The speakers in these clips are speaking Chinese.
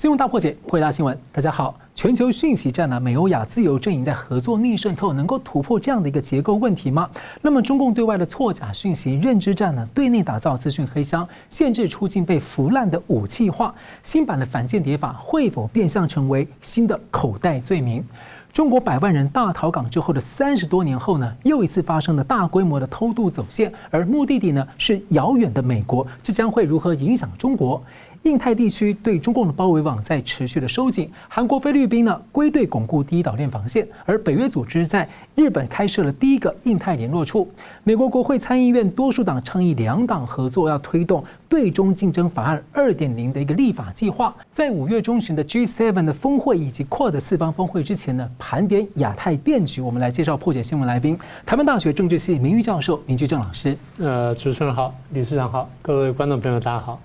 新闻大破解，回答新闻。大家好，全球讯息战呢，美欧亚自由阵营在合作逆渗透，能够突破这样的一个结构问题吗？那么中共对外的错假讯息认知战呢，对内打造资讯黑箱，限制出境被腐烂的武器化，新版的反间谍法会否变相成为新的口袋罪名？中国百万人大逃港之后的三十多年后呢，又一次发生了大规模的偷渡走线，而目的地呢是遥远的美国，这将会如何影响中国？印太地区对中共的包围网在持续的收紧，韩国、菲律宾呢归队巩固第一岛链防线，而北约组织在日本开设了第一个印太联络处。美国国会参议院多数党倡议两党合作，要推动对中竞争法案二点零的一个立法计划。在五月中旬的 G7 的峰会以及 QUAD 四方峰会之前呢，盘点亚太变局。我们来介绍破解新闻来宾，台湾大学政治系名誉教授明居正老师。呃，主持人好，理事长好，各位观众朋友大家好。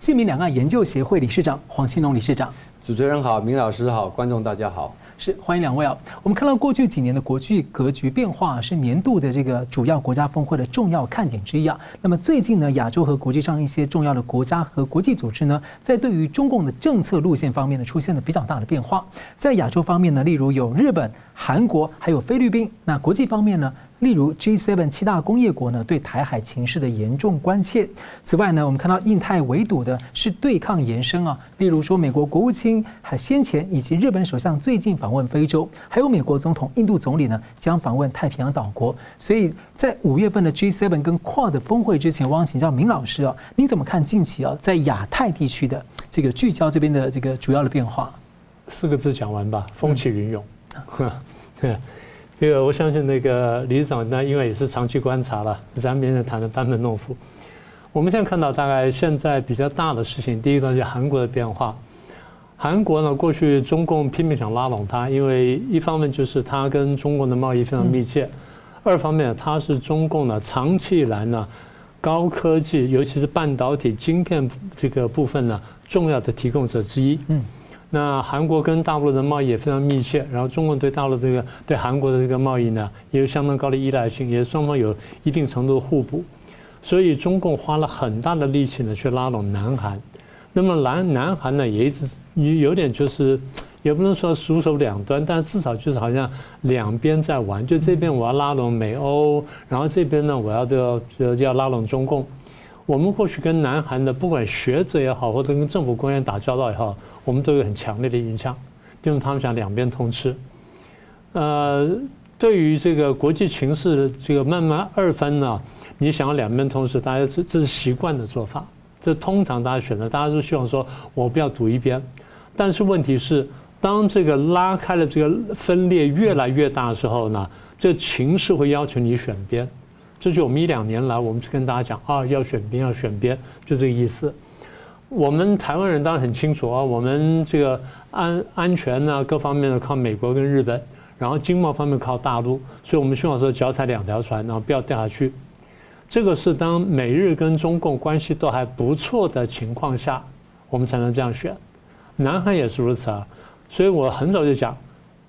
新民两岸研究协会理事长黄庆龙理事长，主持人好，明老师好，观众大家好，是欢迎两位啊。我们看到过去几年的国际格局变化，是年度的这个主要国家峰会的重要看点之一啊。那么最近呢，亚洲和国际上一些重要的国家和国际组织呢，在对于中共的政策路线方面呢，出现了比较大的变化。在亚洲方面呢，例如有日本、韩国，还有菲律宾。那国际方面呢？例如 G7 七大工业国呢，对台海情势的严重关切。此外呢，我们看到印太围堵的是对抗延伸啊。例如说，美国国务卿还先前以及日本首相最近访问非洲，还有美国总统、印度总理呢将访问太平洋岛国。所以在五月份的 G7 跟 QUAD 峰会之前，我想请教明老师啊，你怎么看近期啊在亚太地区的这个聚焦这边的这个主要的变化？四个字讲完吧，风起云涌。这个我相信那个理事长，那因为也是长期观察了，咱们也谈的班门弄斧。我们现在看到大概现在比较大的事情，第一个是韩国的变化。韩国呢，过去中共拼命想拉拢它，因为一方面就是它跟中国的贸易非常密切，二方面它是中共呢长期以来呢高科技，尤其是半导体晶片这个部分呢重要的提供者之一。嗯。那韩国跟大陆的贸易也非常密切，然后中国对大陆这个对韩国的这个贸易呢，也有相当高的依赖性，也双方有一定程度的互补，所以中共花了很大的力气呢去拉拢南韩。那么南南韩呢也一直有点就是，也不能说鼠手两端，但至少就是好像两边在玩，就这边我要拉拢美欧，然后这边呢我要这个要拉拢中共。我们过去跟南韩的不管学者也好，或者跟政府官员打交道也好。我们都有很强烈的印象，因为他们想两边通吃。呃，对于这个国际情势这个慢慢二分呢，你想要两边通吃，大家这这是习惯的做法。这通常大家选择，大家都希望说我不要赌一边。但是问题是，当这个拉开了这个分裂越来越大的时候呢，这情势会要求你选边。这就我们一两年来，我们去跟大家讲啊，要选边，要选边，就这个意思。我们台湾人当然很清楚啊，我们这个安安全呢，各方面的靠美国跟日本，然后经贸方面靠大陆，所以我们希望说脚踩两条船，然后不要掉下去。这个是当美日跟中共关系都还不错的情况下，我们才能这样选。南韩也是如此啊，所以我很早就讲，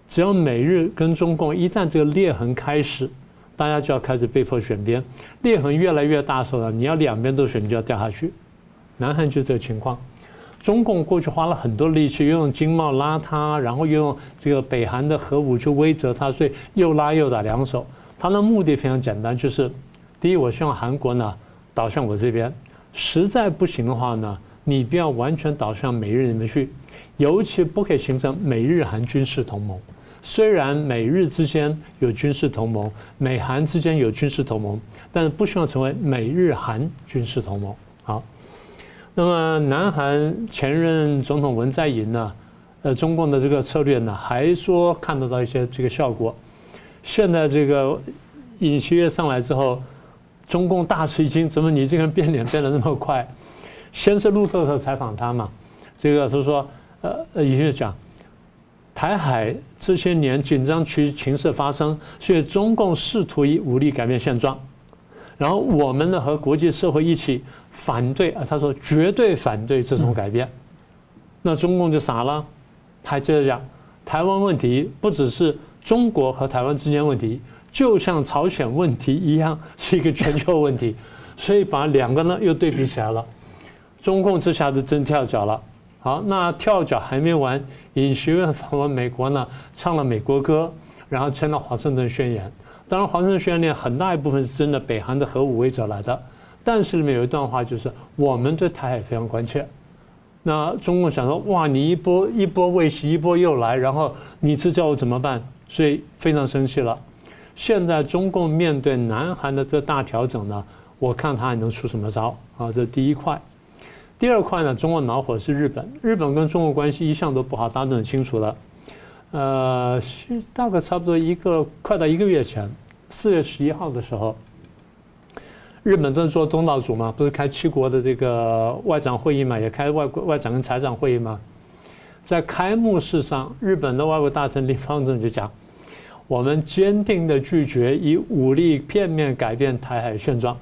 只要美日跟中共一旦这个裂痕开始，大家就要开始被迫选边。裂痕越来越大的时候呢，你要两边都选，你就要掉下去。南韩就这个情况，中共过去花了很多力气，又用经贸拉他，然后又用这个北韩的核武去威慑他，所以又拉又打两手。他的目的非常简单，就是第一，我希望韩国呢倒向我这边；实在不行的话呢，你不要完全倒向美日里面去，尤其不可以形成美日韩军事同盟。虽然美日之间有军事同盟，美韩之间有军事同盟，但是不希望成为美日韩军事同盟。好。那么，南韩前任总统文在寅呢，呃，中共的这个策略呢，还说看得到一些这个效果。现在这个尹锡悦上来之后，中共大吃一惊，怎么你这个人变脸变得那么快？先是路透社采访他嘛，这个是说，呃，尹锡悦讲，台海这些年紧张区情势发生，所以中共试图以武力改变现状。然后我们呢和国际社会一起反对啊，他说绝对反对这种改变，那中共就傻了，他接着讲，台湾问题不只是中国和台湾之间问题，就像朝鲜问题一样是一个全球问题，所以把两个呢又对比起来了，中共这下子真跳脚了，好，那跳脚还没完，尹锡悦访问美国呢，唱了美国歌，然后签了华盛顿宣言。当然，华盛顿宣言很大一部分是真的北韩的核武威者来的，但是里面有一段话就是我们对台海非常关切。那中共想说，哇，你一波一波未息，一波又来，然后你这叫我怎么办？所以非常生气了。现在中共面对南韩的这大调整呢，我看他还能出什么招啊？这是第一块。第二块呢，中国恼火是日本，日本跟中国关系一向都不好，大家都很清楚了。呃，是大概差不多一个快到一个月前，四月十一号的时候，日本正做东道主嘛，不是开七国的这个外长会议嘛，也开外外长跟财长会议嘛。在开幕式上，日本的外务大臣林芳正就讲：“我们坚定的拒绝以武力片面改变台海现状。”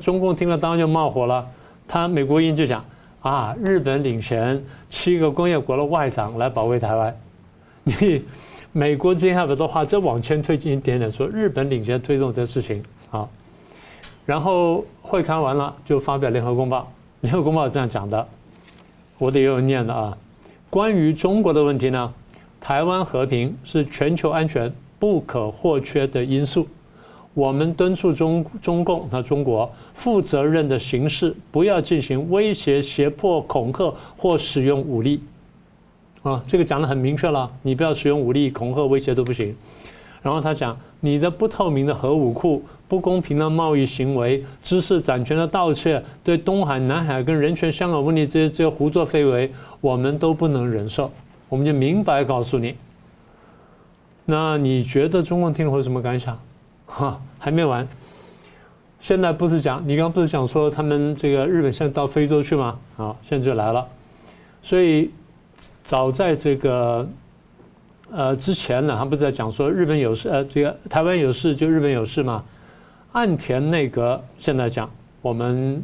中共听了当然就冒火了。他美国人就讲啊，日本领衔七个工业国的外长来保卫台湾，你美国接下来的话再往前推进一点点，说日本领衔推动这事情啊，然后会开完了就发表联合公报，联合公报这样讲的，我得有念的啊，关于中国的问题呢，台湾和平是全球安全不可或缺的因素。我们敦促中中共，和中国负责任的行事，不要进行威胁、胁迫、恐吓或使用武力。啊，这个讲得很明确了，你不要使用武力、恐吓、威胁都不行。然后他讲，你的不透明的核武库、不公平的贸易行为、知识产权的盗窃、对东海、南海跟人权、香港问题这些这些胡作非为，我们都不能忍受。我们就明白告诉你。那你觉得中共听了会有什么感想？哈，还没完。现在不是讲，你刚不是讲说他们这个日本现在到非洲去吗？好，现在就来了。所以早在这个呃之前呢，他不是在讲说日本有事，呃，这个台湾有事就日本有事吗？岸田内阁现在讲，我们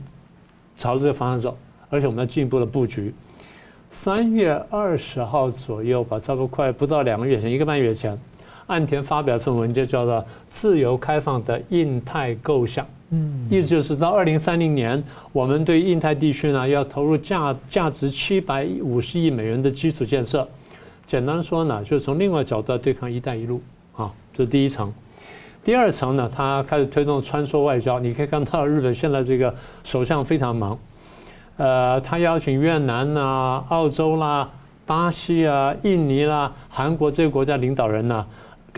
朝这个方向走，而且我们要进一步的布局。三月二十号左右吧，差不多快不到两个月前，一个半月前。岸田发表一份文件，叫做“自由开放的印太构想”，嗯，意思就是到二零三零年，我们对印太地区呢要投入价价值七百五十亿美元的基础建设。简单说呢，就是从另外角度来对抗“一带一路”啊，这是第一层。第二层呢，他开始推动穿梭外交。你可以看到日本现在这个首相非常忙，呃，他邀请越南啊、澳洲啦、巴西啊、印尼啦、韩国这些国家领导人呢。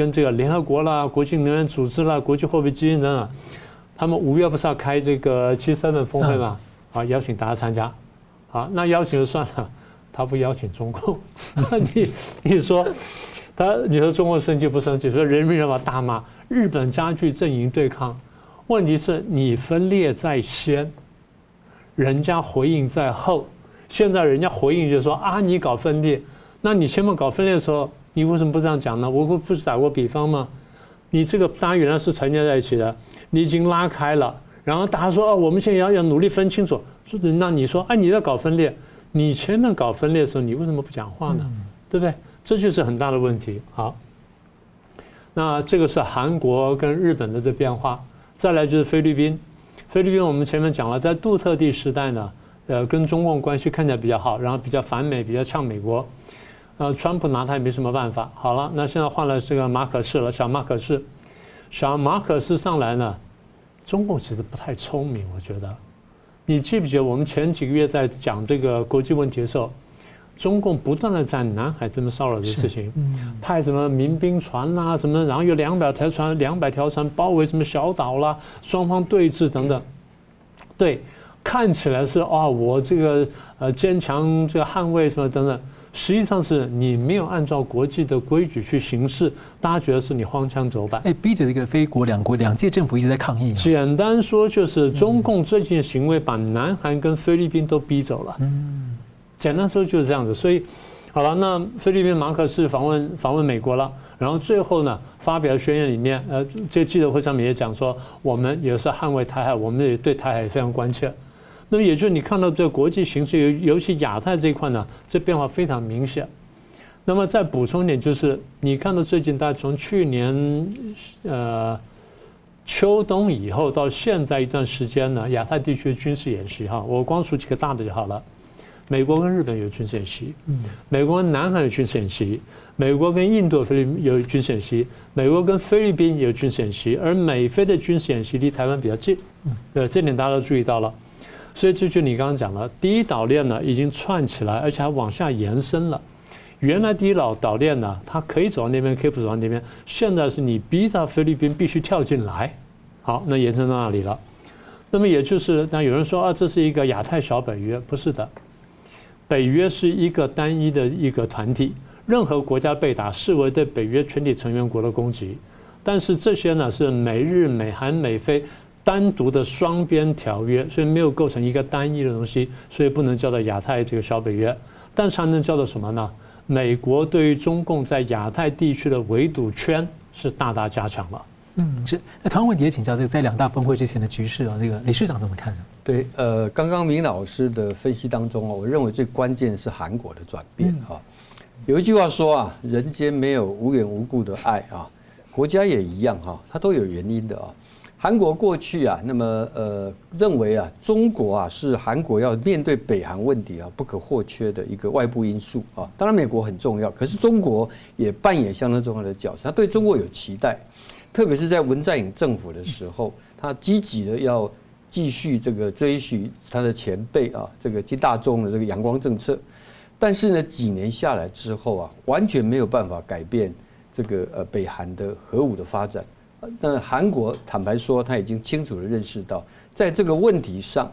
跟这个联合国啦、国际能源组织啦、国际货币基金等等，他们五月不是要开这个 G7 峰会吗？啊，邀请大家参加。好，那邀请就算了，他不邀请中共，那 你你说他你说中国生气不生气？说人民日报大骂日本加剧阵营对抗，问题是你分裂在先，人家回应在后。现在人家回应就是说啊，你搞分裂，那你前面搞分裂的时候。你为什么不这样讲呢？我不不是打过比方吗？你这个大家原来是团结在一起的，你已经拉开了，然后大家说哦，我们现在要要努力分清楚。说那你说哎，你在搞分裂，你前面搞分裂的时候，你为什么不讲话呢？对不对？这就是很大的问题。好，那这个是韩国跟日本的这变化。再来就是菲律宾，菲律宾我们前面讲了，在杜特地时代呢，呃，跟中共关系看起来比较好，然后比较反美，比较呛美国。呃，川普拿他也没什么办法。好了，那现在换了这个马可仕了，小马可仕，小马可仕上来呢，中共其实不太聪明，我觉得。你记不记得我们前几个月在讲这个国际问题的时候，中共不断的在南海这么骚扰的事情，派什么民兵船啦、啊，什么，然后有两百条船，两百条船包围什么小岛啦，双方对峙等等。对，看起来是啊、哦，我这个呃坚强这个捍卫什么等等。实际上是你没有按照国际的规矩去行事，大家觉得是你荒腔走板。哎，逼着这个菲国两国两届政府一直在抗议。简单说就是中共最近的行为把南韩跟菲律宾都逼走了。嗯，简单说就是这样子。所以，好了，那菲律宾马可是访问访问美国了，然后最后呢发表宣言里面，呃，这记者会上面也讲说，我们也是捍卫台海，我们也对台海非常关切。那么也就是你看到这个国际形势，尤尤其亚太这一块呢，这变化非常明显。那么再补充一点，就是你看到最近大家从去年呃秋冬以后到现在一段时间呢，亚太地区军事演习哈，我光数几个大的就好了。美国跟日本有军事演习，嗯，美国跟南海有军事演习，美国跟印度、菲律宾有军事演习，美国跟菲律宾有军事演习，而美菲的军事演习离台湾比较近，嗯，呃，这点大家都注意到了，所以这就你刚刚讲了，第一岛链呢已经串起来，而且还往下延伸了。原来第一岛岛链呢，它可以走到那边，可以不走到那边。现在是你逼到菲律宾必须跳进来，好，那延伸到那里了。那么也就是，那有人说啊，这是一个亚太小北约，不是的。北约是一个单一的一个团体，任何国家被打视为对北约全体成员国的攻击。但是这些呢是美日美韩美菲单独的双边条约，所以没有构成一个单一的东西，所以不能叫做亚太这个小北约。但是还能叫做什么呢？美国对于中共在亚太地区的围堵圈是大大加强了。嗯，是。那同样问题也请教这个在两大峰会之前的局势啊，这个理事长怎么看呢？对，呃，刚刚明老师的分析当中啊，我认为最关键是韩国的转变啊。有一句话说啊，人间没有无缘无故的爱啊，国家也一样哈，它都有原因的啊。韩国过去啊，那么呃认为啊，中国啊是韩国要面对北韩问题啊不可或缺的一个外部因素啊。当然美国很重要，可是中国也扮演相当重要的角色。他对中国有期待，特别是在文在寅政府的时候，他积极的要继续这个追随他的前辈啊，这个金大中的这个阳光政策。但是呢，几年下来之后啊，完全没有办法改变这个呃北韩的核武的发展。那韩国坦白说，他已经清楚地认识到，在这个问题上，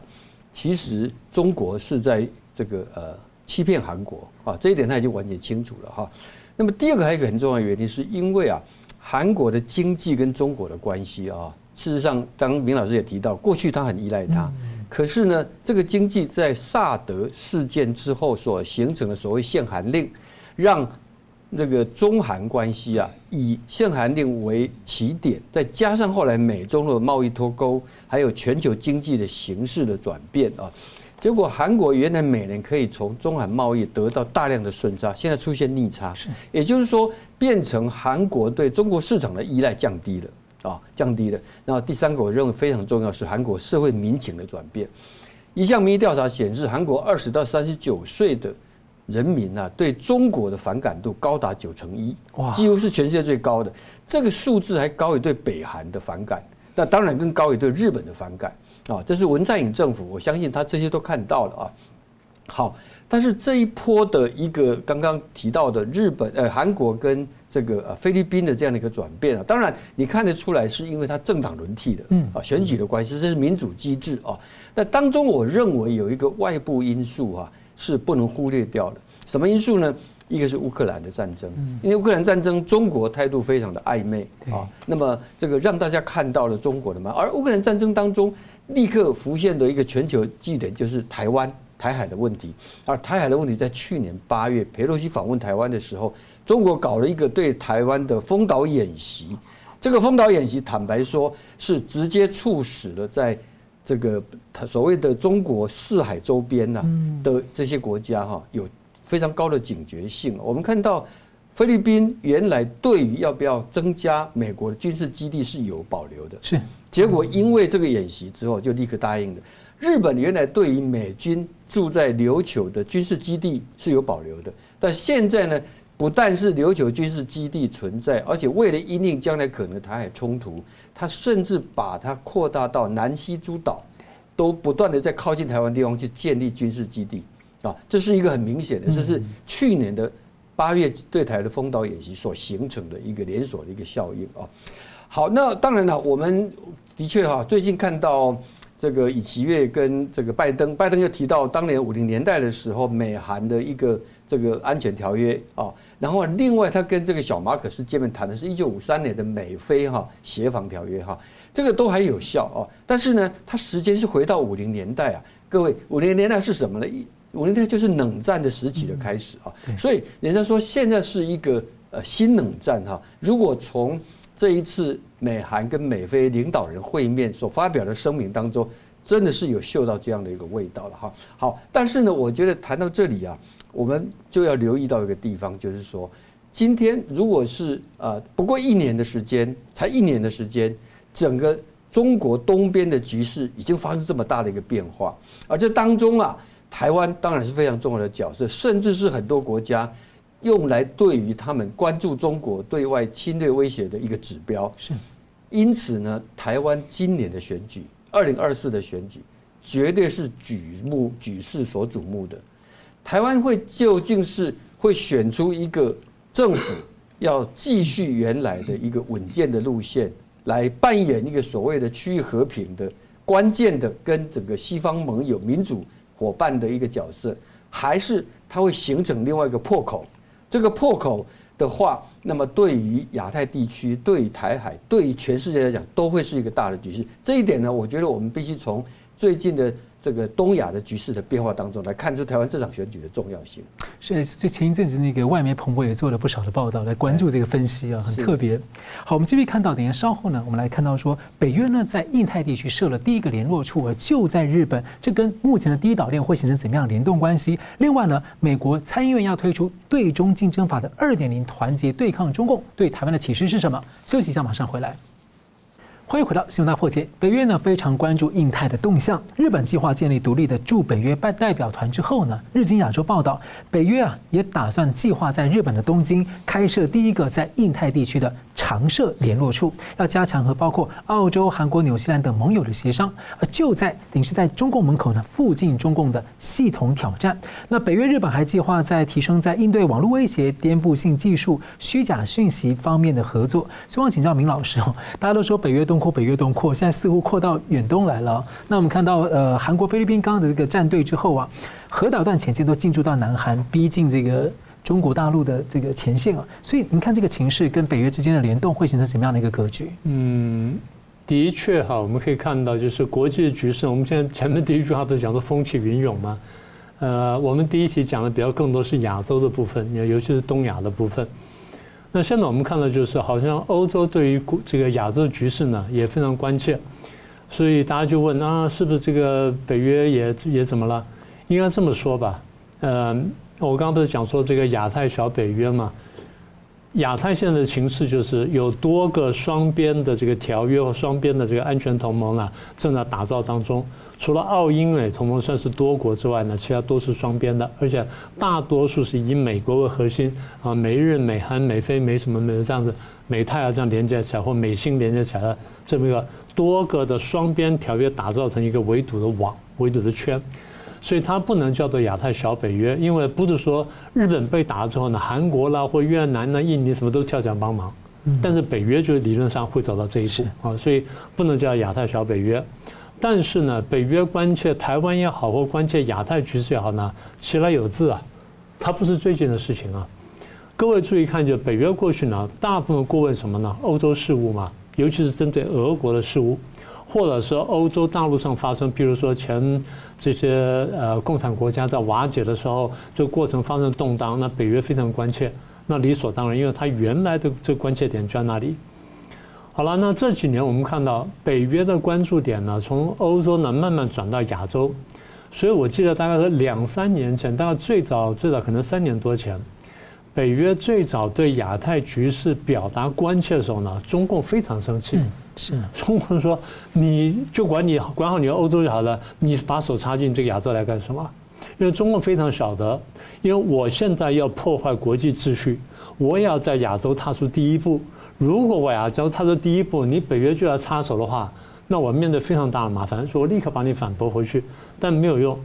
其实中国是在这个呃欺骗韩国啊，这一点他已经完全清楚了哈。那么第二个还有一个很重要的原因，是因为啊，韩国的经济跟中国的关系啊，事实上，刚明老师也提到，过去他很依赖他，可是呢，这个经济在萨德事件之后所形成的所谓限韩令，让这个中韩关系啊，以限韩令为起点，再加上后来美中的贸易脱钩，还有全球经济的形势的转变啊，结果韩国原来每年可以从中韩贸易得到大量的顺差，现在出现逆差，也就是说，变成韩国对中国市场的依赖降低了啊，降低了。那第三个我认为非常重要是韩国社会民情的转变，一项民意调查显示，韩国二十到三十九岁的。人民啊，对中国的反感度高达九成一，哇，几乎是全世界最高的。这个数字还高于对北韩的反感，那当然更高于对日本的反感啊。这是文在寅政府，我相信他这些都看到了啊。好，但是这一波的一个刚刚提到的日本、呃韩国跟这个呃菲律宾的这样的一个转变啊，当然你看得出来是因为它政党轮替的，嗯啊选举的关系，这是民主机制啊。那当中我认为有一个外部因素啊。是不能忽略掉的。什么因素呢？一个是乌克兰的战争，因为乌克兰战争，中国态度非常的暧昧啊。那么这个让大家看到了中国的嘛。而乌克兰战争当中，立刻浮现的一个全球焦点就是台湾、台海的问题。而台海的问题在去年八月，佩洛西访问台湾的时候，中国搞了一个对台湾的封岛演习。这个封岛演习，坦白说，是直接促使了在。这个他所谓的中国四海周边呐的这些国家哈，有非常高的警觉性。我们看到菲律宾原来对于要不要增加美国的军事基地是有保留的，是结果因为这个演习之后就立刻答应的。日本原来对于美军驻在琉球的军事基地是有保留的，但现在呢，不但是琉球军事基地存在，而且为了因应将来可能台海冲突。他甚至把它扩大到南西诸岛，都不断的在靠近台湾地方去建立军事基地啊，这是一个很明显的，这是去年的八月对台的封岛演习所形成的一个连锁的一个效应啊。好，那当然了，我们的确哈，最近看到这个尹锡悦跟这个拜登，拜登又提到当年五零年代的时候，美韩的一个这个安全条约啊。然后另外，他跟这个小马可斯见面谈的是一九五三年的美菲哈协防条约哈，这个都还有效哦。但是呢，它时间是回到五零年代啊，各位，五零年代是什么呢？五零年代就是冷战的时期的开始啊。所以人家说现在是一个呃新冷战哈。如果从这一次美韩跟美菲领导人会面所发表的声明当中，真的是有嗅到这样的一个味道了哈。好，但是呢，我觉得谈到这里啊。我们就要留意到一个地方，就是说，今天如果是呃不过一年的时间，才一年的时间，整个中国东边的局势已经发生这么大的一个变化，而这当中啊，台湾当然是非常重要的角色，甚至是很多国家用来对于他们关注中国对外侵略威胁的一个指标。是，因此呢，台湾今年的选举，二零二四的选举，绝对是举目举世所瞩目的。台湾会究竟是会选出一个政府，要继续原来的一个稳健的路线，来扮演一个所谓的区域和平的关键的跟整个西方盟友民主伙伴的一个角色，还是它会形成另外一个破口？这个破口的话，那么对于亚太地区、对台海、对全世界来讲，都会是一个大的局势。这一点呢，我觉得我们必须从最近的。这个东亚的局势的变化当中，来看出台湾这场选举的重要性。是，所以前一阵子那个外媒彭博也做了不少的报道，来关注这个分析啊，很特别。好，我们继续看到，等一下稍后呢，我们来看到说，北约呢在印太地区设了第一个联络处，而就在日本，这跟目前的第一岛链会形成怎么样联动关系？另外呢，美国参议院要推出对中竞争法的二点零，团结对抗中共，对台湾的启示是什么？休息一下，马上回来。欢迎回到新闻大破解。北约呢非常关注印太的动向。日本计划建立独立的驻北约代代表团之后呢，日经亚洲报道，北约啊也打算计划在日本的东京开设第一个在印太地区的常设联络处，要加强和包括澳洲、韩国、纽西兰等盟友的协商。而就在等于是在中共门口呢，附近中共的系统挑战。那北约日本还计划在提升在应对网络威胁、颠覆性技术、虚假讯息方面的合作。希望请教明老师哦，大家都说北约东。扩北约东扩，现在似乎扩到远东来了。那我们看到，呃，韩国、菲律宾刚刚的这个战队之后啊，核导弹潜舰都进驻到南韩，逼近这个中国大陆的这个前线啊。所以，您看这个情势跟北约之间的联动会形成什么样的一个格局？嗯，的确哈，我们可以看到，就是国际的局势。我们现在前面第一句话不是讲的风起云涌吗？呃，我们第一题讲的比较更多是亚洲的部分，尤其是东亚的部分。那现在我们看到，就是好像欧洲对于这个亚洲局势呢也非常关切，所以大家就问啊，是不是这个北约也也怎么了？应该这么说吧，呃，我刚刚不是讲说这个亚太小北约嘛？亚太现在的情势就是有多个双边的这个条约和双边的这个安全同盟啊，正在打造当中。除了澳英美同盟算是多国之外呢，其他都是双边的，而且大多数是以美国为核心啊，美日、美韩、美菲、美什么美这样子，美泰啊这样连接起来，或美新连接起来的这么一个多个的双边条约打造成一个围堵的网、围堵的圈，所以它不能叫做亚太小北约，因为不是说日本被打了之后呢，韩国啦或越南呢、印尼什么都跳脚帮忙，但是北约就是理论上会走到这一步啊，所以不能叫亚太小北约。但是呢，北约关切台湾也好，或关切亚太局势也好呢，其来有自啊，它不是最近的事情啊。各位注意看，就北约过去呢，大部分过问什么呢？欧洲事务嘛，尤其是针对俄国的事务，或者说欧洲大陆上发生，比如说前这些呃共产国家在瓦解的时候，这个过程发生动荡，那北约非常关切，那理所当然，因为它原来的这个关切点就在那里。好了，那这几年我们看到北约的关注点呢，从欧洲呢慢慢转到亚洲，所以我记得大概是两三年前，大概最早最早可能三年多前，北约最早对亚太局势表达关切的时候呢，中共非常生气，是中共说你就管你管好你的欧洲就好了，你把手插进这个亚洲来干什么？因为中共非常晓得，因为我现在要破坏国际秩序，我也要在亚洲踏出第一步。如果我呀，假如他的第一步，你北约就要插手的话，那我面对非常大的麻烦，所以我立刻把你反驳回去，但没有用。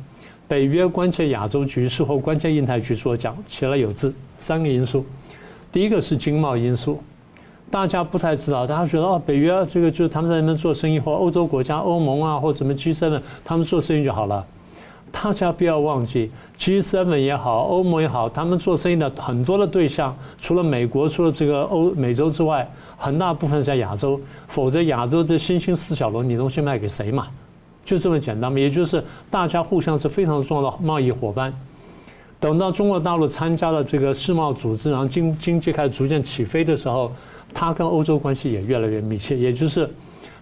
北约关切亚洲局势或关切印太局势，我讲其来有自，三个因素。第一个是经贸因素，大家不太知道，大家觉得哦，北约这个就是他们在那边做生意，或欧洲国家、欧盟啊，或什么 G7，他们做生意就好了。大家不要忘记，G7 也好，欧盟也好，他们做生意的很多的对象，除了美国，除了这个欧美洲之外，很大部分在亚洲。否则，亚洲这新兴四小龙，你东西卖给谁嘛？就这么简单嘛。也就是大家互相是非常重要的贸易伙伴。等到中国大陆参加了这个世贸组织，然后经经济开始逐渐起飞的时候，它跟欧洲关系也越来越密切。也就是，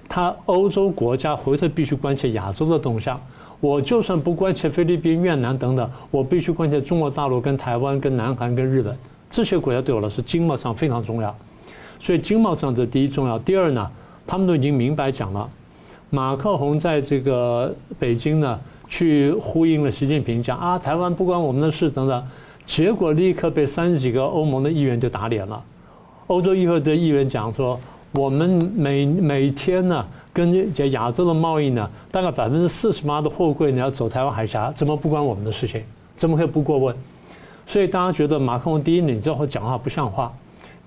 它欧洲国家回头必须关切亚洲的动向。我就算不关切菲律宾、越南等等，我必须关切中国大陆、跟台湾、跟南韩、跟日本这些国家，对我来说经贸上非常重要。所以经贸上这第一重要。第二呢，他们都已经明白讲了，马克宏在这个北京呢去呼应了习近平讲啊，台湾不关我们的事等等，结果立刻被三十几个欧盟的议员就打脸了。欧洲议会的议员讲说，我们每每天呢，跟亚洲的贸易呢，大概百分之四十八的货柜呢要走台湾海峡，怎么不关我们的事情？怎么可以不过问？所以大家觉得马克龙第一，你这会讲话不像话；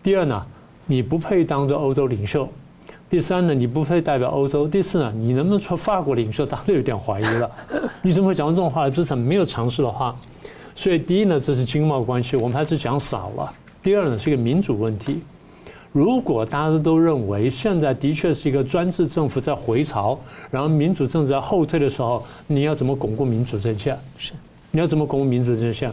第二呢，你不配当着欧洲领袖；第三呢，你不配代表欧洲；第四呢，你能不能做法国领袖？大家都有点怀疑了。你怎么会讲这种话？这是没有常识的话。所以第一呢，这是经贸关系，我们还是讲少了；第二呢，是一个民主问题。如果大家都认为现在的确是一个专制政府在回潮，然后民主政治在后退的时候，你要怎么巩固民主阵线？是，你要怎么巩固民主阵线？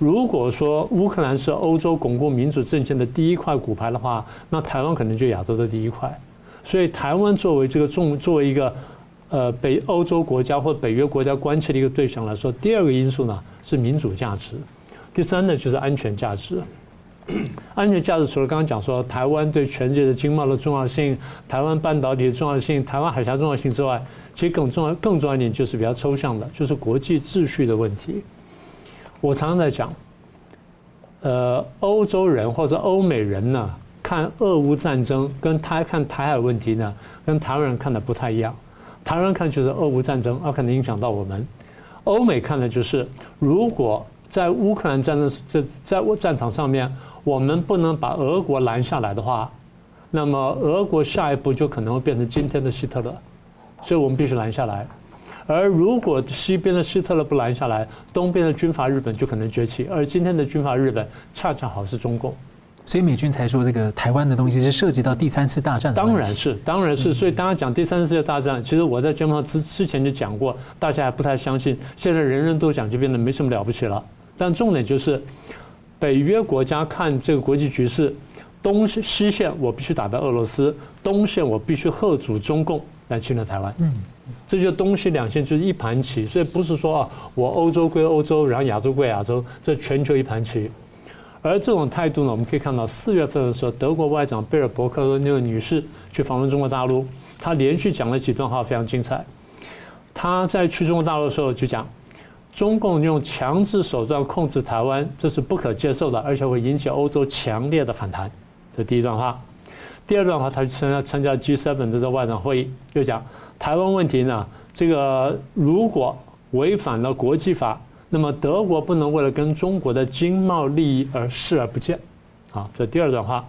如果说乌克兰是欧洲巩固民主阵线的第一块骨牌的话，那台湾可能就亚洲的第一块。所以台湾作为这个重作为一个呃北欧洲国家或北约国家关切的一个对象来说，第二个因素呢是民主价值，第三呢就是安全价值。安全价值除了刚刚讲说台湾对全世界的经贸的重要性、台湾半导体的重要性、台湾海峡重要性之外，其实更重要更重要一点就是比较抽象的，就是国际秩序的问题。我常常在讲，呃，欧洲人或者欧美人呢，看俄乌战争跟他看台海问题呢，跟台湾人看的不太一样。台湾人看就是俄乌战争啊，可能影响到我们；欧美看的就是，如果在乌克兰战争在在战场上面，我们不能把俄国拦下来的话，那么俄国下一步就可能会变成今天的希特勒，所以我们必须拦下来。而如果西边的希特勒不拦下来，东边的军阀日本就可能崛起。而今天的军阀日本恰恰好是中共，所以美军才说这个台湾的东西是涉及到第三次大战。当然是，当然是。所以大家讲第三次世界大战，其实我在节目上之之前就讲过，大家还不太相信。现在人人都讲，就变得没什么了不起了。但重点就是，北约国家看这个国际局势，东西线我必须打败俄罗斯，东线我必须贺阻中共来侵略台湾。嗯。这就东西两线就是一盘棋，所以不是说啊，我欧洲归欧洲，然后亚洲归亚洲，这全球一盘棋。而这种态度呢，我们可以看到四月份的时候，德国外长贝尔伯克和那个女士去访问中国大陆，她连续讲了几段话，非常精彩。她在去中国大陆的时候就讲，中共用强制手段控制台湾，这是不可接受的，而且会引起欧洲强烈的反弹。这第一段话。第二段话，他参加参加 G7 的这个外长会议，就讲。台湾问题呢？这个如果违反了国际法，那么德国不能为了跟中国的经贸利益而视而不见。啊，这第二段话。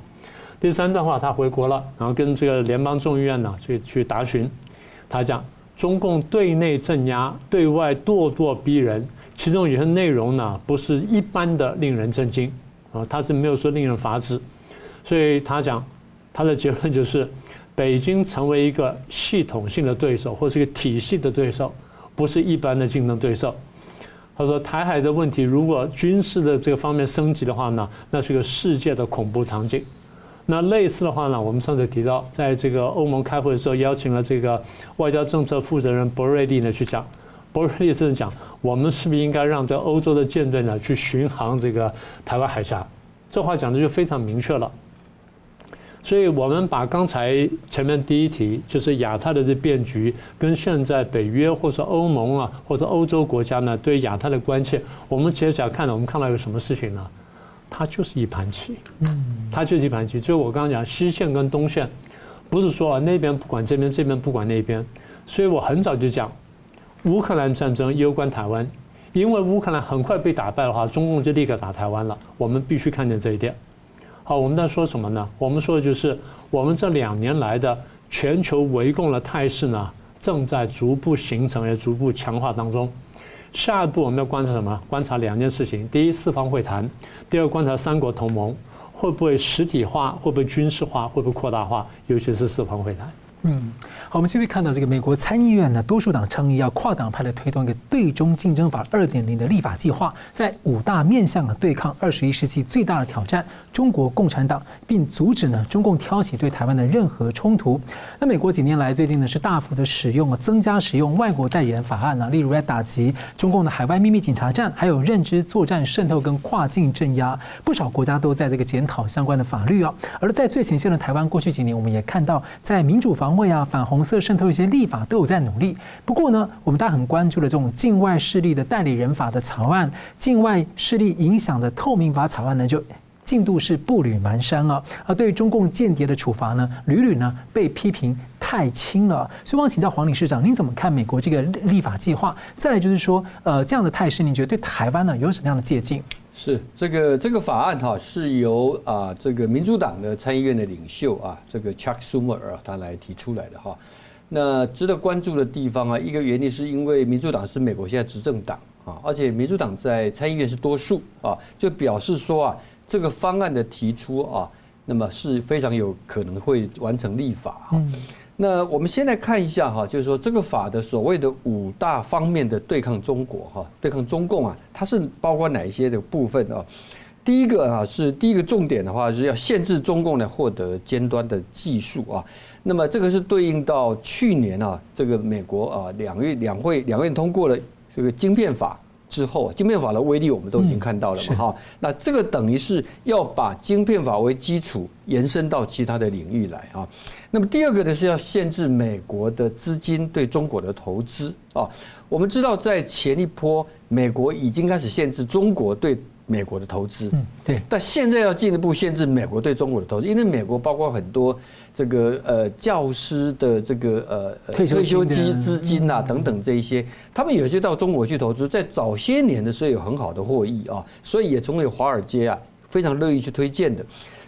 第三段话，他回国了，然后跟这个联邦众议院呢去去答询。他讲中共对内镇压，对外咄咄逼人，其中有些内容呢不是一般的令人震惊啊，他是没有说令人发指。所以他讲他的结论就是。北京成为一个系统性的对手，或是一个体系的对手，不是一般的竞争对手。他说，台海的问题如果军事的这个方面升级的话呢，那是个世界的恐怖场景。那类似的话呢，我们上次提到，在这个欧盟开会的时候，邀请了这个外交政策负责人博瑞利呢去讲。博瑞利是讲，我们是不是应该让这欧洲的舰队呢去巡航这个台湾海峡？这话讲的就非常明确了。所以我们把刚才前面第一题，就是亚太的这变局，跟现在北约或者欧盟啊，或者欧洲国家呢对亚太的关切，我们接下来看到，我们看到一个什么事情呢？它就是一盘棋，嗯，它就是一盘棋。所以我刚刚讲西线跟东线，不是说啊那边不管这边，这边不管那边。所以我很早就讲，乌克兰战争攸关台湾，因为乌克兰很快被打败的话，中共就立刻打台湾了。我们必须看见这一点。好，我们在说什么呢？我们说的就是，我们这两年来的全球围攻的态势呢，正在逐步形成，也逐步强化当中。下一步我们要观察什么？观察两件事情：第一，四方会谈；第二，观察三国同盟会不会实体化，会不会军事化，会不会扩大化，尤其是四方会谈。嗯。我们现在看到这个美国参议院呢，多数党倡议要跨党派的推动一个对中竞争法二点零的立法计划，在五大面向啊对抗二十一世纪最大的挑战——中国共产党，并阻止呢中共挑起对台湾的任何冲突。那美国几年来最近呢是大幅的使用啊增加使用外国代理人法案呢，例如来打击中共的海外秘密警察站，还有认知作战渗透跟跨境镇压，不少国家都在这个检讨相关的法律啊。而在最前线的台湾，过去几年我们也看到在民主防卫啊、反红色渗透一些立法都有在努力。不过呢，我们大家很关注的这种境外势力的代理人法的草案、境外势力影响的透明法草案呢，就进度是步履蹒跚啊。而对于中共间谍的处罚呢，屡屡呢被批评太轻了。所以，我想请教黄理事长，您怎么看美国这个立法计划？再来就是说，呃，这样的态势，您觉得对台湾呢有什么样的借鉴？是这个这个法案哈，是由啊这个民主党的参议院的领袖啊，这个 Chuck Schumer 啊，他来提出来的哈。那值得关注的地方啊，一个原因是因为民主党是美国现在执政党啊，而且民主党在参议院是多数啊，就表示说啊，这个方案的提出啊，那么是非常有可能会完成立法哈。那我们先来看一下哈，就是说这个法的所谓的五大方面的对抗中国哈，对抗中共啊，它是包括哪一些的部分啊？第一个啊是第一个重点的话是要限制中共呢获得尖端的技术啊。那么这个是对应到去年啊，这个美国啊两院两会两院通过了这个晶片法。之后，晶片法的威力我们都已经看到了嘛，哈，那这个等于是要把晶片法为基础延伸到其他的领域来啊。那么第二个呢是要限制美国的资金对中国的投资啊。我们知道在前一波，美国已经开始限制中国对美国的投资，嗯，对，但现在要进一步限制美国对中国的投资，因为美国包括很多。这个呃教师的这个呃退休金资金啊等等这一些，他们有些到中国去投资，在早些年的时候有很好的获益啊，所以也成为华尔街啊非常乐意去推荐的。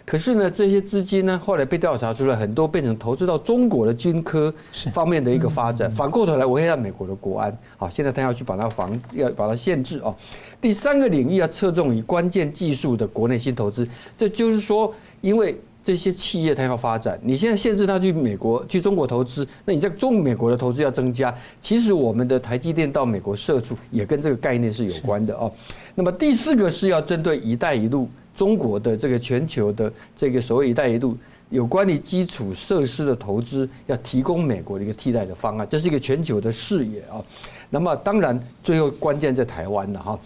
可是呢，这些资金呢后来被调查出来，很多变成投资到中国的军科方面的一个发展，反过头来危害到美国的国安。好，现在他要去把它防，要把它限制哦。第三个领域要侧重于关键技术的国内新投资，这就是说，因为。这些企业它要发展，你现在限制它去美国、去中国投资，那你在中美国的投资要增加。其实我们的台积电到美国设处也跟这个概念是有关的哦。那么第四个是要针对“一带一路”中国的这个全球的这个所谓“一带一路”有关于基础设施的投资，要提供美国的一个替代的方案，这是一个全球的视野啊。那么当然最后关键在台湾了哈。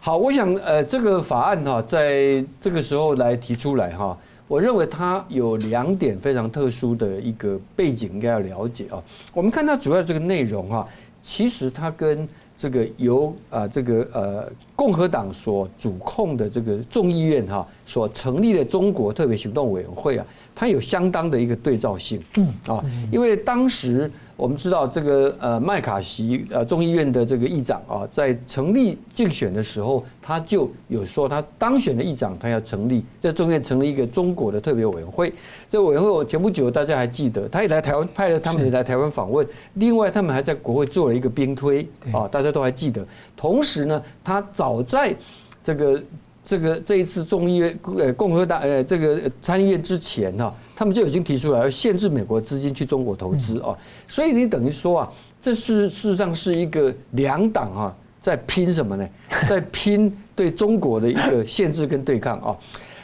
好，我想呃这个法案哈，在这个时候来提出来哈。我认为它有两点非常特殊的一个背景，应该要了解啊。我们看它主要这个内容哈，其实它跟这个由啊这个呃共和党所主控的这个众议院哈所成立的中国特别行动委员会啊，它有相当的一个对照性。嗯啊，因为当时。我们知道这个呃麦卡锡呃众议院的这个议长啊，在成立竞选的时候，他就有说他当选的议长，他要成立在众院成立一个中国的特别委员会。这委员会我前不久大家还记得，他也来台湾派了他们也来台湾访问。另外，他们还在国会做了一个兵推啊，大家都还记得。同时呢，他早在这个这个这一次众议院呃共和党呃这个参议院之前哈。他们就已经提出来要限制美国资金去中国投资啊，所以你等于说啊，这是事实上是一个两党啊在拼什么呢？在拼对中国的一个限制跟对抗啊。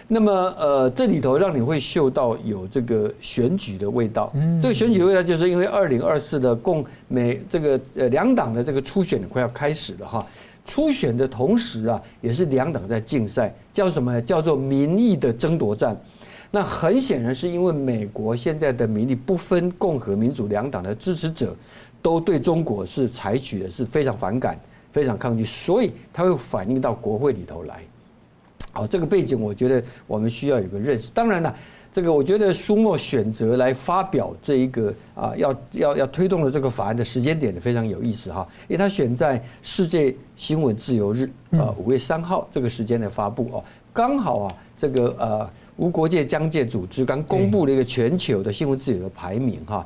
那么呃，这里头让你会嗅到有这个选举的味道。这个选举的味道就是因为二零二四的共美这个呃两党的这个初选快要开始了哈。初选的同时啊，也是两党在竞赛，叫什么呢？叫做民意的争夺战。那很显然是因为美国现在的民意不分共和民主两党的支持者，都对中国是采取的是非常反感、非常抗拒，所以它会反映到国会里头来。好，这个背景我觉得我们需要有个认识。当然了，这个我觉得苏墨选择来发表这一个啊，要要要推动的这个法案的时间点也非常有意思哈，因为他选在世界新闻自由日啊五月三号这个时间来发布哦，刚好啊这个呃。无国界疆界组织刚公布了一个全球的新闻自由的排名哈，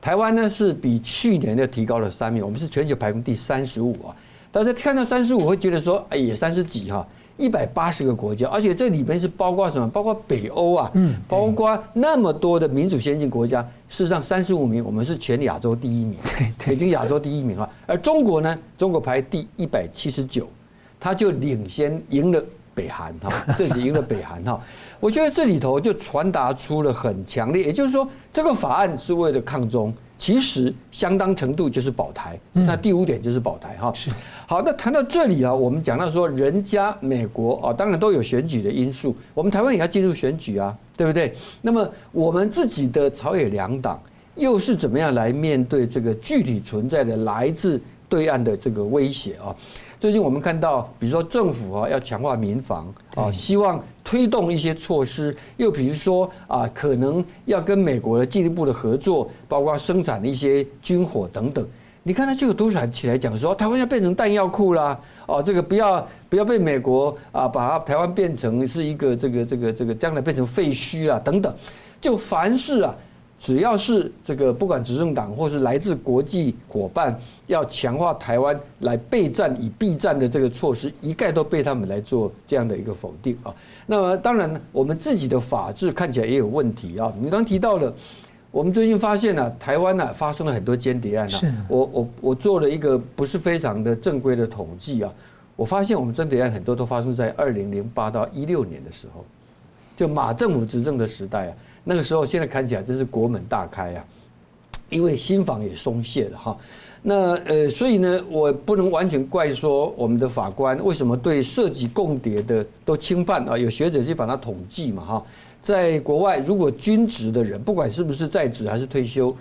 台湾呢是比去年的提高了三名，我们是全球排名第三十五啊。大家看到三十五会觉得说，哎也，三十几哈，一百八十个国家，而且这里面是包括什么？包括北欧啊，嗯，包括那么多的民主先进国家。事实上，三十五名，我们是全亚洲第一名，对，已经亚洲第一名了。而中国呢，中国排第一百七十九，他就领先赢了北韩哈，这是赢了北韩哈。我觉得这里头就传达出了很强烈，也就是说，这个法案是为了抗中，其实相当程度就是保台。那第五点就是保台哈。是。好，那谈到这里啊，我们讲到说，人家美国啊，当然都有选举的因素，我们台湾也要进入选举啊，对不对？那么我们自己的朝野两党又是怎么样来面对这个具体存在的来自对岸的这个威胁啊？最近我们看到，比如说政府啊要强化民防啊，希望推动一些措施，又比如说啊，可能要跟美国的进一步的合作，包括生产的一些军火等等。你看，他就有多少人起来讲说，台湾要变成弹药库啦，哦，这个不要不要被美国啊，把它台湾变成是一个这个这个这个将来变成废墟啊等等，就凡事啊。只要是这个，不管执政党或是来自国际伙伴，要强化台湾来备战以避战的这个措施，一概都被他们来做这样的一个否定啊。那么当然，我们自己的法制看起来也有问题啊。你刚提到了，我们最近发现呢，台湾呢发生了很多间谍案啊。我我我做了一个不是非常的正规的统计啊，我发现我们间谍案很多都发生在二零零八到一六年的时候，就马政府执政的时代啊。那个时候，现在看起来真是国门大开啊，因为新房也松懈了哈。那呃，所以呢，我不能完全怪说我们的法官为什么对涉及共谍的都轻判啊？有学者去把它统计嘛哈，在国外，如果军职的人，不管是不是在职还是退休，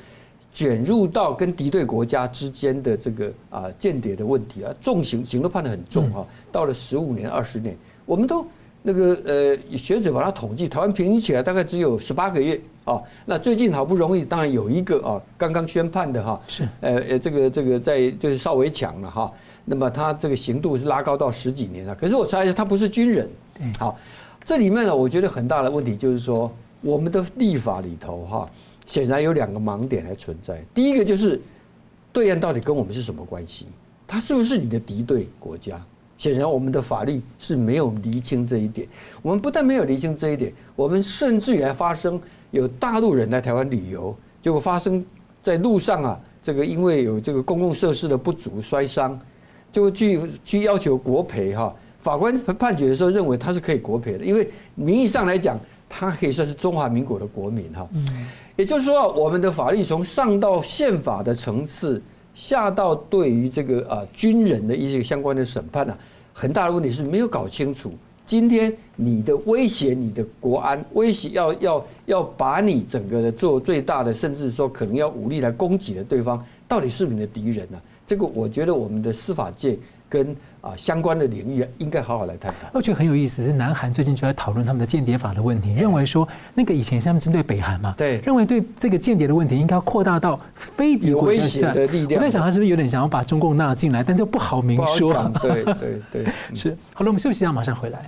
卷入到跟敌对国家之间的这个啊间谍的问题啊，重刑刑都判得很重哈，到了十五年、二十年，我们都。那个呃，学者把它统计，台湾平均起来大概只有十八个月啊。那最近好不容易，当然有一个啊，刚刚宣判的哈，是呃呃，这个这个在就是稍微强了哈。那么他这个刑度是拉高到十几年了。可是我猜一下，他不是军人。好，这里面呢，我觉得很大的问题就是说，我们的立法里头哈，显然有两个盲点还存在。第一个就是，对岸到底跟我们是什么关系？他是不是你的敌对国家？显然，我们的法律是没有厘清这一点。我们不但没有厘清这一点，我们甚至于还发生有大陆人来台湾旅游，结果发生在路上啊，这个因为有这个公共设施的不足摔伤，就去去要求国赔哈。法官判决的时候认为他是可以国赔的，因为名义上来讲，他可以算是中华民国的国民哈。也就是说，我们的法律从上到宪法的层次。下到对于这个啊军人的一些相关的审判呢，很大的问题是没有搞清楚。今天你的威胁，你的国安威胁，要要要把你整个的做最大的，甚至说可能要武力来攻击的对方，到底是你的敌人呢？这个我觉得我们的司法界跟。啊，相关的领域应该好好来探讨。我觉得很有意思，是南韩最近就在讨论他们的间谍法的问题，认为说那个以前他们针对北韩嘛，对，认为对这个间谍的问题应该要扩大到非敌国家的力量。我在想他是不是有点想要把中共纳进来，但这不好明说。对 对对，是。好了，我们休息一下，马上回来。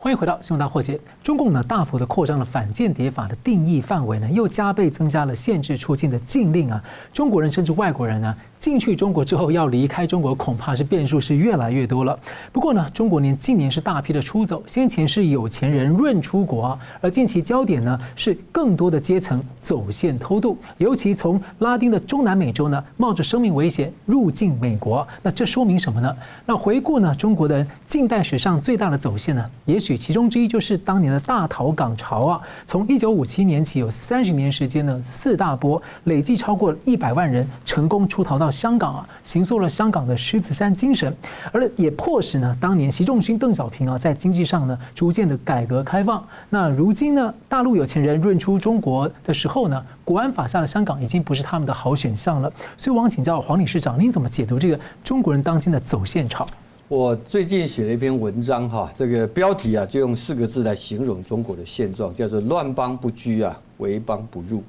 欢迎回到新闻大破解。中共呢大幅的扩张了反间谍法的定义范围呢，又加倍增加了限制出境的禁令啊。中国人甚至外国人呢。进去中国之后要离开中国，恐怕是变数是越来越多了。不过呢，中国年近年是大批的出走，先前是有钱人润出国，而近期焦点呢是更多的阶层走线偷渡，尤其从拉丁的中南美洲呢冒着生命危险入境美国。那这说明什么呢？那回顾呢中国的近代史上最大的走线呢，也许其中之一就是当年的大逃港潮啊。从一九五七年起有三十年时间呢，四大波累计超过一百万人成功出逃到。香港啊，形塑了香港的狮子山精神，而也迫使呢，当年习仲勋、邓小平啊，在经济上呢，逐渐的改革开放。那如今呢，大陆有钱人润出中国的时候呢，国安法下的香港已经不是他们的好选项了。所以，我想请教黄理事长，您怎么解读这个中国人当今的走线潮？我最近写了一篇文章哈，这个标题啊，就用四个字来形容中国的现状，叫做“乱邦不居啊，为邦不入”，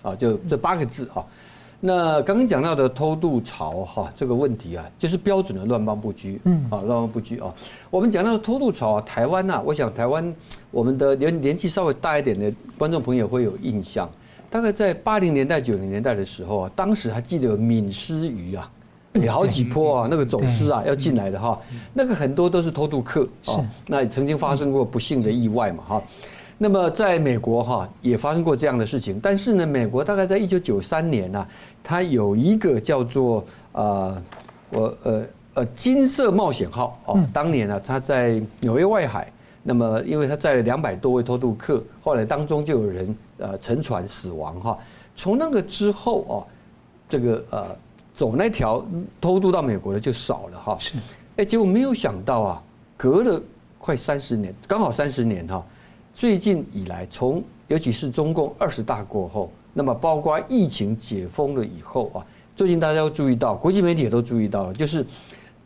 啊，就这八个字哈。那刚刚讲到的偷渡潮哈，这个问题啊，就是标准的乱邦不居，嗯啊，乱邦不居啊。我们讲到偷渡潮啊，台湾呐，我想台湾我们的年年纪稍微大一点的观众朋友会有印象，大概在八零年代九零年代的时候啊，当时还记得有闽丝鱼啊，有好几波啊，那个走私啊要进来的哈，那个很多都是偷渡客啊，那也曾经发生过不幸的意外嘛哈。那么在美国哈也发生过这样的事情，但是呢，美国大概在一九九三年呐。它有一个叫做呃，我呃呃金色冒险号哦，当年呢，它在纽约外海，那么因为它载了两百多位偷渡客，后来当中就有人呃沉船死亡哈。从那个之后哦，这个呃走那条偷渡到美国的就少了哈。是，哎，结果没有想到啊，隔了快三十年，刚好三十年哈，最近以来，从尤其是中共二十大过后。那么包括疫情解封了以后啊，最近大家都注意到，国际媒体也都注意到了，就是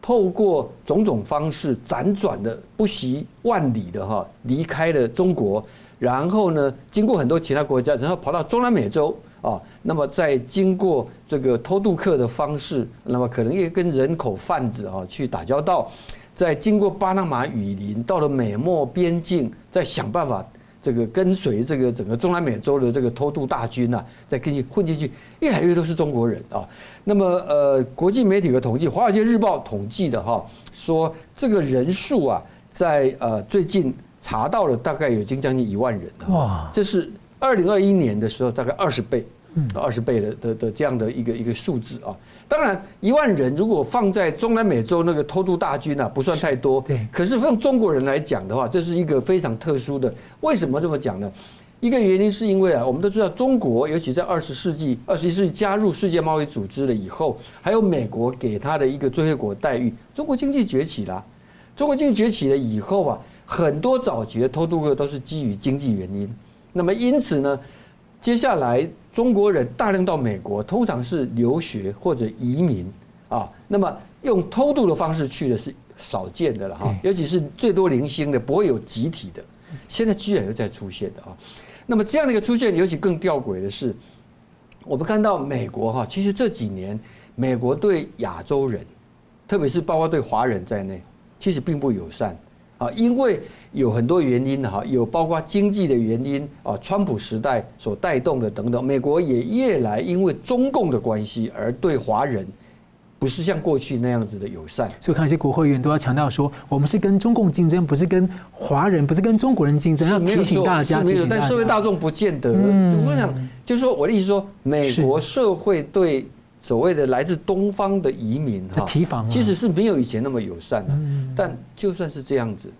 透过种种方式辗转的不惜万里的哈离开了中国，然后呢，经过很多其他国家，然后跑到中南美洲啊，那么再经过这个偷渡客的方式，那么可能也跟人口贩子啊去打交道，再经过巴拿马雨林到了美墨边境，再想办法。这个跟随这个整个中南美洲的这个偷渡大军呐，在跟进混进去，越来越都是中国人啊。那么呃，国际媒体的统计，《华尔街日报》统计的哈，说这个人数啊，在呃最近查到了大概已经将近一万人了。哇，这是二零二一年的时候大概二十倍，嗯，二十倍的的的这样的一个一个数字啊。当然，一万人如果放在中南美洲那个偷渡大军啊，不算太多。对。可是用中国人来讲的话，这是一个非常特殊的。为什么这么讲呢？一个原因是因为啊，我们都知道中国，尤其在二十世纪、二十一世纪加入世界贸易组织了以后，还有美国给他的一个最惠国待遇，中国经济崛起了。中国经济崛起了以后啊，很多早期的偷渡客都是基于经济原因。那么因此呢，接下来。中国人大量到美国，通常是留学或者移民啊。那么用偷渡的方式去的是少见的了哈，尤其是最多零星的，不会有集体的。现在居然又在出现的啊。那么这样的一个出现，尤其更吊诡的是，我们看到美国哈，其实这几年美国对亚洲人，特别是包括对华人在内，其实并不友善啊，因为。有很多原因哈，有包括经济的原因啊，川普时代所带动的等等。美国也越来因为中共的关系而对华人不是像过去那样子的友善。所以看一些国会议员都要强调说，我们是跟中共竞争，不是跟华人，不是跟中国人竞争。要提醒大家，没有，但社会大众不见得。我想就是说，我的意思说，美国社会对所谓的来自东方的移民哈提防，其实是没有以前那么友善的。但就算是这样子。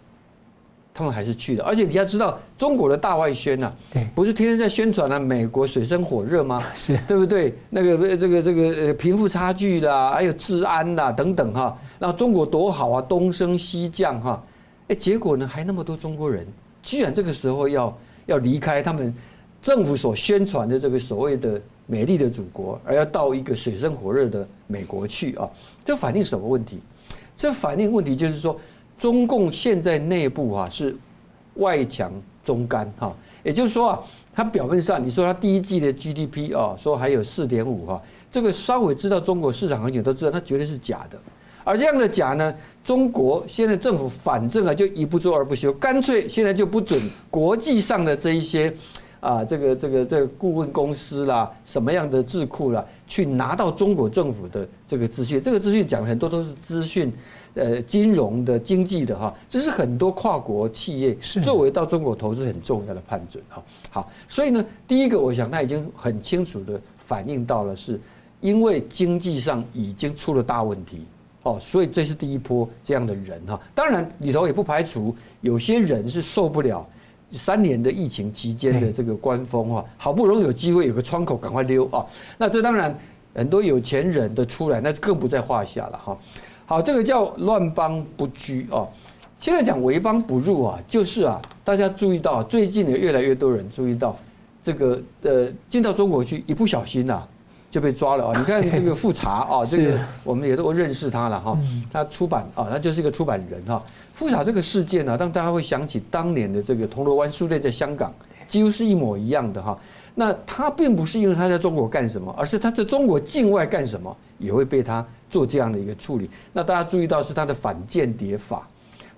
他们还是去的，而且你要知道，中国的大外宣呐，对，不是天天在宣传了美国水深火热吗？是，对不对？那个这个这个呃贫富差距啦，还有治安啦等等哈，然后中国多好啊，东升西降哈，哎，结果呢还那么多中国人，居然这个时候要要离开他们政府所宣传的这个所谓的美丽的祖国，而要到一个水深火热的美国去啊，这反映什么问题？这反映问题就是说。中共现在内部啊是外强中干哈，也就是说啊，它表面上你说它第一季的 GDP 啊说还有四点五哈，这个稍微知道中国市场行情都知道它绝对是假的，而这样的假呢，中国现在政府反正啊就一不做二不休，干脆现在就不准国际上的这一些啊这个这个这个顾问公司啦，什么样的智库啦，去拿到中国政府的这个资讯，这个资讯讲很多都是资讯。呃，金融的、经济的哈，这是很多跨国企业作为到中国投资很重要的判准哈。好，所以呢，第一个，我想他已经很清楚的反映到了，是因为经济上已经出了大问题哦，所以这是第一波这样的人哈。当然里头也不排除有些人是受不了三年的疫情期间的这个官风啊，好不容易有机会有个窗口，赶快溜啊。那这当然很多有钱人的出来，那更不在话下了哈。好，这个叫乱邦不居啊。现在讲为邦不入啊，就是啊，大家注意到最近有，越来越多人注意到这个呃，进到中国去一不小心呐，就被抓了啊。你看这个复查 啊，这个我们也都认识他了哈。他出版啊，他就是一个出版人哈。复查这个事件呢，让大家会想起当年的这个铜锣湾书店在香港，几乎是一模一样的哈。那他并不是因为他在中国干什么，而是他在中国境外干什么也会被他。做这样的一个处理，那大家注意到是他的反间谍法，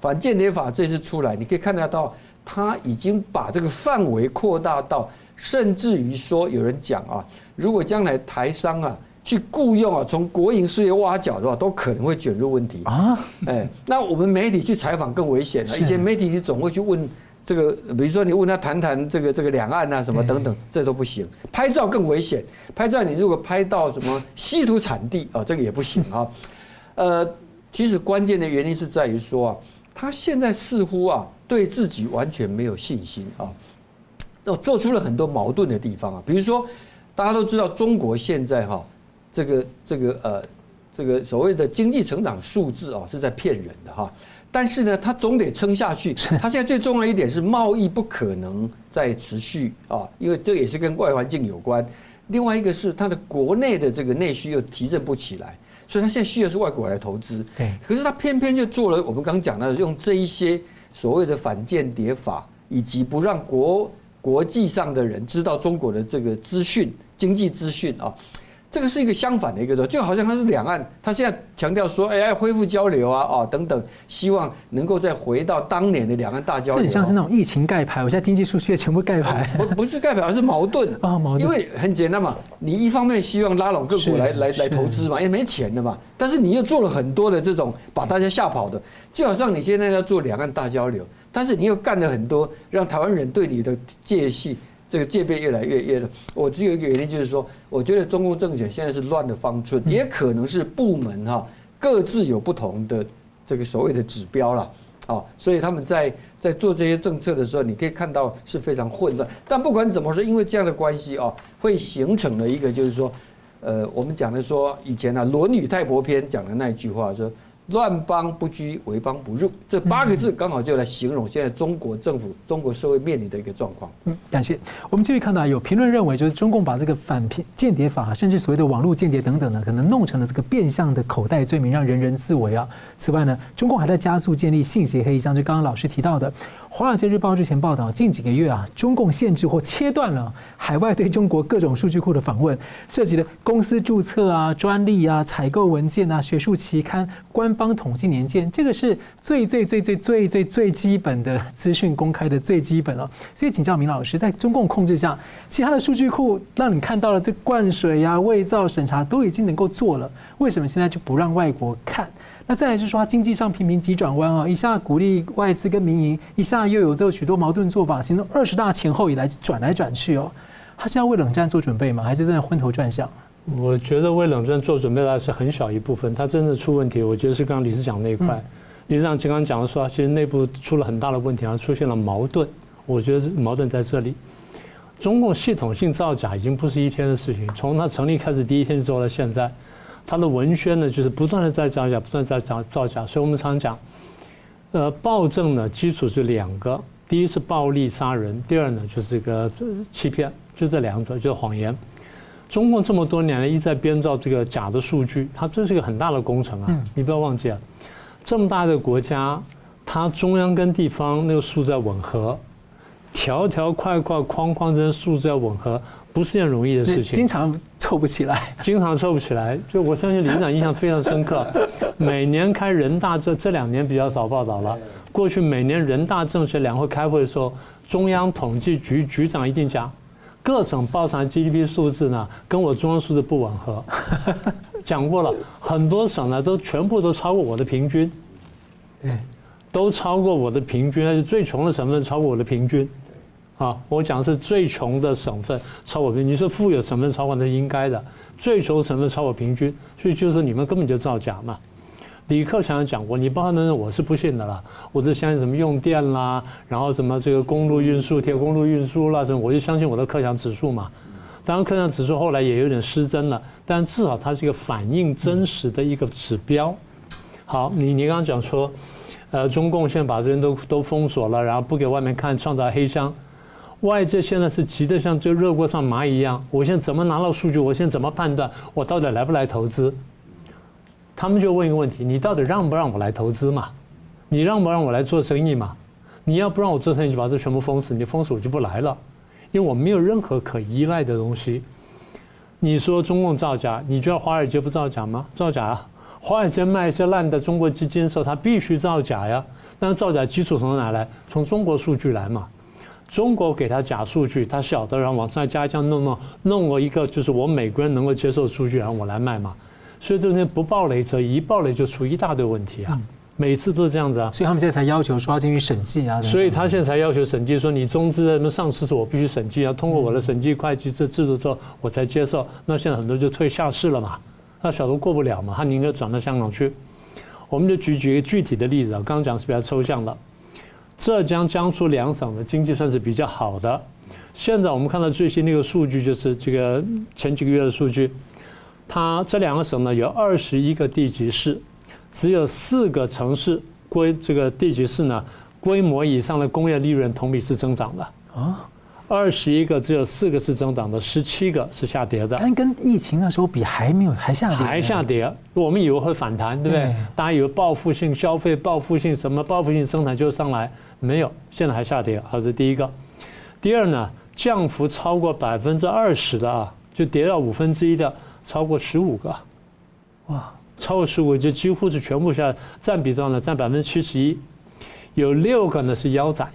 反间谍法这次出来，你可以看得到，他已经把这个范围扩大到，甚至于说有人讲啊，如果将来台商啊去雇佣啊，从国营事业挖角的话，都可能会卷入问题啊。哎，那我们媒体去采访更危险了，以前媒体你总会去问。这个，比如说你问他谈谈这个这个两岸啊什么等等，这都不行。拍照更危险，拍照你如果拍到什么稀土产地啊，这个也不行啊。呃，其实关键的原因是在于说啊，他现在似乎啊对自己完全没有信心啊，那做出了很多矛盾的地方啊。比如说，大家都知道中国现在哈这个这个呃这个所谓的经济成长数字啊是在骗人的哈。但是呢，它总得撑下去。它现在最重要一点是贸易不可能再持续啊，因为这也是跟外环境有关。另外一个是它的国内的这个内需又提振不起来，所以它现在需要是外国来投资。对，可是它偏偏就做了我们刚刚讲的，用这一些所谓的反间谍法，以及不让国国际上的人知道中国的这个资讯、经济资讯啊。这个是一个相反的一个，就好像它是两岸，它现在强调说，哎，要恢复交流啊，哦，等等，希望能够再回到当年的两岸大交流。这很像是那种疫情盖牌，我现在经济数据全部盖牌。不，不是盖牌，而是矛盾啊，矛盾。因为很简单嘛，你一方面希望拉拢各国来来来投资嘛，因为没钱的嘛，但是你又做了很多的这种把大家吓跑的，就好像你现在要做两岸大交流，但是你又干了很多让台湾人对你的戒系。这个戒备越来越越了，我只有一个原因，就是说，我觉得中共政权现在是乱的方寸，也可能是部门哈各自有不同的这个所谓的指标了，啊，所以他们在在做这些政策的时候，你可以看到是非常混乱。但不管怎么说，因为这样的关系啊，会形成了一个就是说，呃，我们讲的说以前啊，《论语泰伯篇》讲的那一句话说。乱邦不居，为邦不入，这八个字刚好就来形容现在中国政府、中国社会面临的一个状况。嗯，感谢。我们继续看到有评论认为，就是中共把这个反间谍法，甚至所谓的网络间谍等等呢，可能弄成了这个变相的口袋罪名，让人人自危啊。此外呢，中共还在加速建立信息黑箱，就刚刚老师提到的。《华尔街日报》日前报道，近几个月啊，中共限制或切断了海外对中国各种数据库的访问，涉及的公司注册啊、专利啊、采购文件啊、学术期刊、官方统计年鉴，这个是最最最最最最最基本的资讯公开的最基本了。所以请教明老师，在中共控制下，其他的数据库让你看到了这灌水呀、啊、伪造审查都已经能够做了，为什么现在就不让外国看？那再来就是说，经济上频频急转弯啊，一下鼓励外资跟民营，一下又有这许多矛盾做法，形成二十大前后以来转来转去哦。他是要为冷战做准备吗？还是在昏头转向？我觉得为冷战做准备的是很小一部分，他真的出问题，我觉得是刚刚理事长那一块。理事长刚刚讲的说，其实内部出了很大的问题，然后出现了矛盾。我觉得矛盾在这里，中共系统性造假已经不是一天的事情，从他成立开始第一天做到现在。他的文宣呢，就是不断的在造假，不断在造造假，所以我们常讲，呃，暴政呢，基础是两个，第一是暴力杀人，第二呢就是一个欺骗，就这两者，就是谎言。中共这么多年来一再编造这个假的数据，它这是一个很大的工程啊，你不要忘记啊，这么大的国家，它中央跟地方那个数字要吻合，条条块块框框这些数字要吻合。不是件容易的事情，经常凑不起来，经常凑不起来。就我相信李院长印象非常深刻，每年开人大这这两年比较少报道了。过去每年人大政协两会开会的时候，中央统计局局长一定讲，各省报上 GDP 数字呢跟我中央数字不吻合。讲过了，很多省呢都全部都超过我的平均，都超过我的平均，而且最穷的省份超过我的平均。啊，我讲的是最穷的省份超过平均，你说富有省份超过那是应该的，最穷省份超过平均，所以就是你们根本就造假嘛。李克强讲过，你不好能我是不信的啦，我是相信什么用电啦，然后什么这个公路运输、铁公路运输啦什么，我就相信我的克强指数嘛。当然，克强指数后来也有点失真了，但至少它是一个反映真实的一个指标。好，你你刚刚讲说，呃，中共现在把这些都都封锁了，然后不给外面看，创造黑箱。外界现在是急得像这热锅上蚂蚁一样，我现在怎么拿到数据？我现在怎么判断我到底来不来投资？他们就问一个问题：你到底让不让我来投资嘛？你让不让我来做生意嘛？你要不让我做生意，就把这全部封死，你封死我就不来了，因为我没有任何可依赖的东西。你说中共造假，你觉得华尔街不造假吗？造假啊！华尔街卖一些烂的中国基金的时候，他必须造假呀。那造假基础从哪来？从中国数据来嘛。中国给他假数据，他晓得，然后往上加一加弄弄弄了一个，就是我美国人能够接受数据，然后我来卖嘛。所以这些不爆雷车，一爆雷就出一大堆问题啊。每次都是这样子啊。所以他们现在才要求说要进行审计啊。所以他现在才要求审计，说你中资的什么上市时我必须审计，要通过我的审计会计这制度之后我才接受。那现在很多就退下市了嘛，那晓得过不了嘛，他宁可转到香港去。我们就举举一个具体的例子啊，刚刚讲是比较抽象的。浙江、江苏两省的经济算是比较好的。现在我们看到最新的一个数据，就是这个前几个月的数据。它这两个省呢，有二十一个地级市，只有四个城市规这个地级市呢，规模以上的工业利润同比是增长的啊。二十一个只有四个是增长的，十七个是下跌的。但跟疫情那时候比，还没有还下跌。还下跌，我们以为会反弹，对不对？对大家以为报复性消费、报复性什么、报复性生产就上来，没有，现在还下跌。好，这是第一个。第二呢，降幅超过百分之二十的啊，就跌到五分之一的，超过十五个。哇，超过十五就几乎是全部下，占比多少呢？占百分之七十一。有六个呢是腰斩，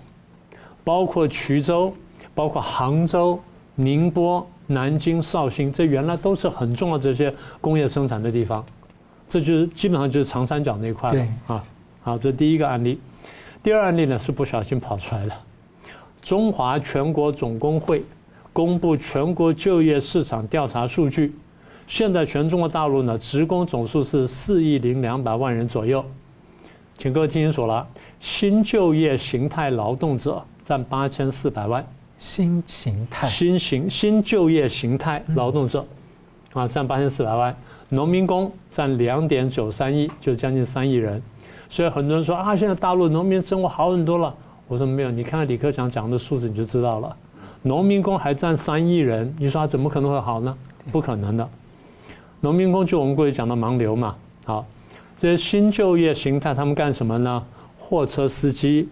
包括衢州。包括杭州、宁波、南京、绍兴，这原来都是很重要的这些工业生产的地方，这就是基本上就是长三角那一块了啊。好，这是第一个案例。第二案例呢是不小心跑出来的。中华全国总工会公布全国就业市场调查数据，现在全中国大陆呢职工总数是四亿零两百万人左右，请各位听清楚了，新就业形态劳动者占八千四百万。新形态、新型、新就业形态劳动者，啊，占八千四百万，农民工占两点九三亿，就将近三亿人。所以很多人说啊，现在大陆农民生活好很多了。我说没有，你看看李克强讲的数字你就知道了。农民工还占三亿人，你说他怎么可能会好呢？不可能的。农民工就我们过去讲的盲流嘛。好，这些新就业形态他们干什么呢？货车司机、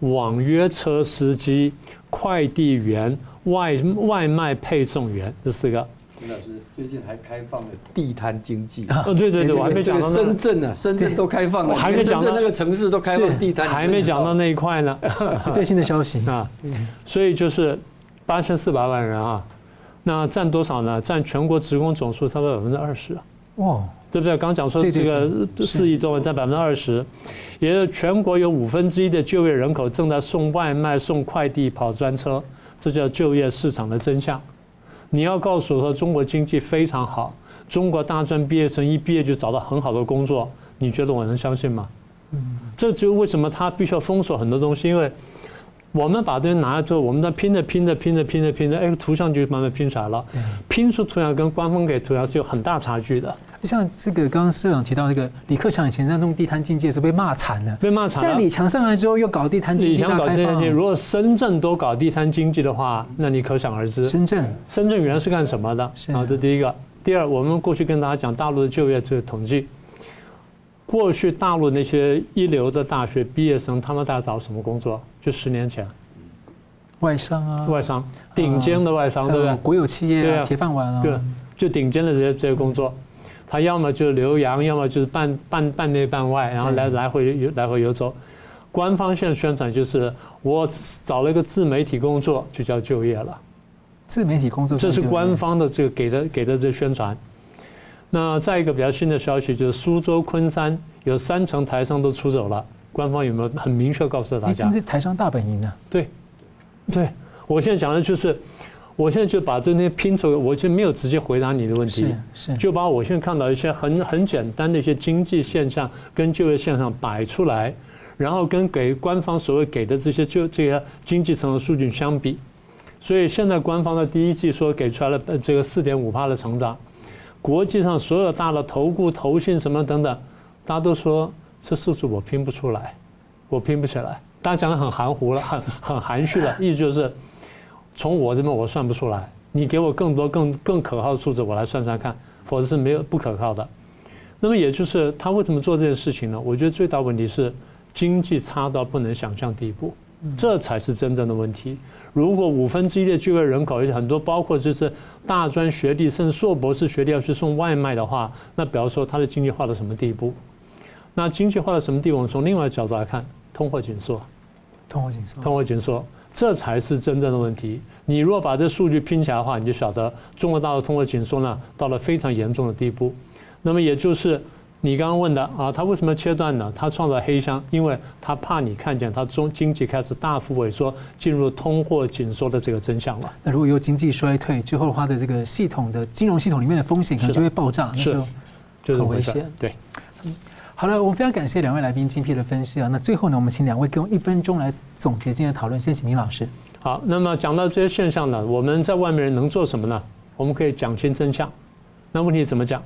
网约车司机。快递员、外外卖配送员这四个。林老师最近还开放了地摊经济。哦，对对对，我还没讲到深圳呢，深圳都开放了，还没讲到那个城市都开放地摊，还没讲到那一块呢。最新的消息啊，所以就是八千四百万人啊，那占多少呢？占全国职工总数差不多百分之二十。哇，对不对？刚讲说这个四亿多万占百分之二十。也就是全国有五分之一的就业人口正在送外卖、送快递、跑专车，这叫就业市场的真相。你要告诉他说中国经济非常好，中国大专毕业生一毕业就找到很好的工作，你觉得我能相信吗？嗯，这就为什么他必须要封锁很多东西，因为我们把东西拿了之后，我们在拼着拼着拼着拼着拼着，哎，图像就慢慢拼出来了。拼出图像跟官方给图像是有很大差距的。像这个刚刚社长提到那个李克强以前在弄地摊经济的时候被骂惨了，被骂惨了。现在李强上来之后又搞地摊经济，李强搞地摊经济，如果深圳都搞地摊经济的话，那你可想而知。深圳，深圳原来是干什么的？好，这第一个。第二，我们过去跟大家讲大陆的就业这个统计，过去大陆那些一流的大学毕业生，他们大概找什么工作？就十年前，外商啊，外商，顶尖的外商，对不对？国有企业，对啊，铁饭碗啊，对，就顶尖的这些这些工作。他要么就是留洋，要么就是半半半内半外，然后来来回游来回游走。官方现在宣传就是我找了一个自媒体工作，就叫就业了。自媒体工作，这是官方的这个给的给的这宣传。那再一个比较新的消息就是苏州、昆山有三层台商都出走了，官方有没有很明确告诉大家？你这是台商大本营啊。对，对，我现在讲的就是。我现在就把这些拼出来，我就没有直接回答你的问题，就把我现在看到一些很很简单的一些经济现象跟就业现象摆出来，然后跟给官方所谓给的这些就这些经济层的数据相比，所以现在官方的第一季说给出来了这个四点五趴的成长，国际上所有大的投顾、投信什么等等，大家都说这数字我拼不出来，我拼不起来，大家讲的很含糊了，很 很含蓄了，意思就是。从我这边我算不出来，你给我更多更更可靠的数字，我来算算看，否则是没有不可靠的。那么也就是他为什么做这件事情呢？我觉得最大问题是经济差到不能想象地步，这才是真正的问题。如果五分之一的就业人口，有很多包括就是大专学历甚至硕博士学历要去送外卖的话，那比方说他的经济化到什么地步？那经济化到什么地步？我们从另外一个角度来看，通货紧缩，通货紧缩，通货紧缩。这才是真正的问题。你如果把这数据拼起来的话，你就晓得中国大陆通货紧缩呢，到了非常严重的地步。那么也就是你刚刚问的啊，他为什么切断呢？他创造黑箱，因为他怕你看见他中经济开始大幅萎缩，进入通货紧缩的这个真相了。那如果有经济衰退之后的话，的这个系统的金融系统里面的风险可能就会爆炸，是，就是很危险。对。好了，我们非常感谢两位来宾精辟的分析啊。那最后呢，我们请两位给我一分钟来总结今天的讨论。先请明老师。好，那么讲到这些现象呢，我们在外面人能做什么呢？我们可以讲清真相。那问题怎么讲？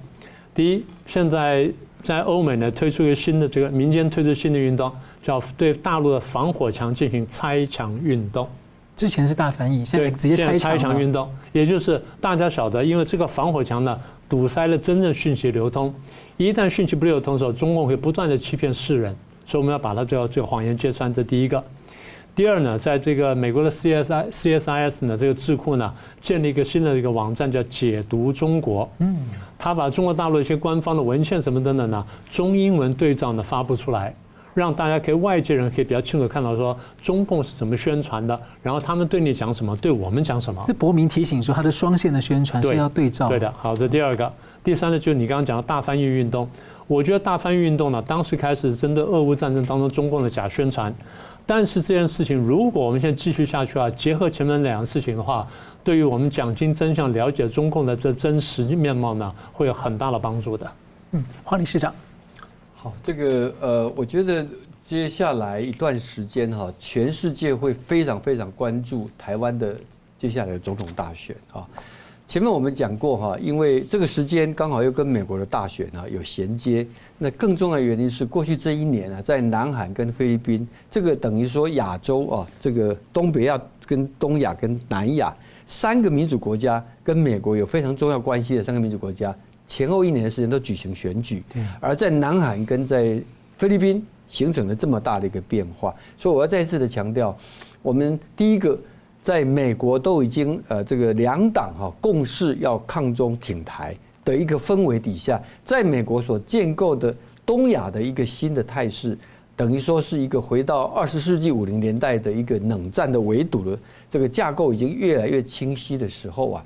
第一，现在在欧美呢推出一个新的这个民间推出新的运动，叫对大陆的防火墙进行拆墙运动。之前是大翻译，现在直接拆拆墙运动，也就是大家晓得，因为这个防火墙呢堵塞了真正讯息流通，一旦讯息不流通的时候，中共会不断的欺骗世人，所以我们要把它这个这个谎言揭穿。这第一个。第二呢，在这个美国的 CSI CSIS 呢这个智库呢建立一个新的一个网站，叫解读中国。嗯，他把中国大陆一些官方的文献什么等等呢，中英文对照呢发布出来，让大家可以外界人可以比较清楚看到说中共是怎么宣传的，然后他们对你讲什么，对我们讲什么。这伯明提醒说，他的双线的宣传是要对照。对的，好，这第二个，第三呢，就是你刚刚讲的大翻译运动。我觉得大翻译运动呢，当时开始针对俄乌战争当中中共的假宣传。但是这件事情，如果我们现在继续下去啊，结合前面两个事情的话，对于我们讲清真相、了解中共的这真实面貌呢，会有很大的帮助的。嗯，黄理事长，好，这个呃，我觉得接下来一段时间哈，全世界会非常非常关注台湾的接下来的总统大选啊。前面我们讲过哈，因为这个时间刚好又跟美国的大选啊有衔接。那更重要的原因是，过去这一年啊，在南韩跟菲律宾，这个等于说亚洲啊，这个东北亚跟东亚跟南亚三个民主国家跟美国有非常重要关系的三个民主国家，前后一年的时间都举行选举。而在南韩跟在菲律宾形成了这么大的一个变化，所以我要再次的强调，我们第一个。在美国都已经呃这个两党哈共事要抗中挺台的一个氛围底下，在美国所建构的东亚的一个新的态势，等于说是一个回到二十世纪五零年代的一个冷战的围堵的这个架构已经越来越清晰的时候啊，